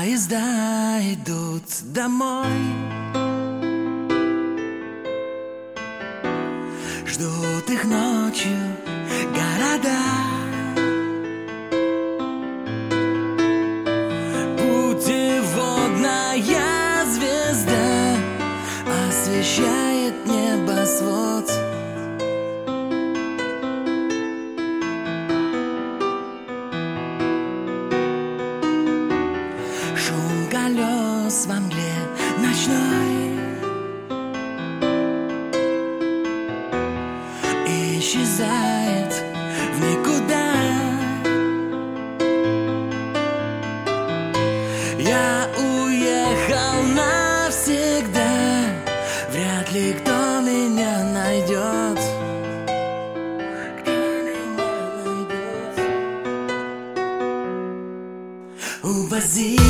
Поезда идут домой. Ждут их ночью города. Путеводная звезда Освещает небосвод нес во мгле ночной. И исчезает в никуда. Я уехал навсегда. Вряд ли кто меня найдет? Увози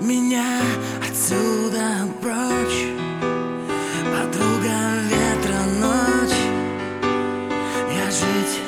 меня отсюда прочь. Подруга ветра ночь. Я жить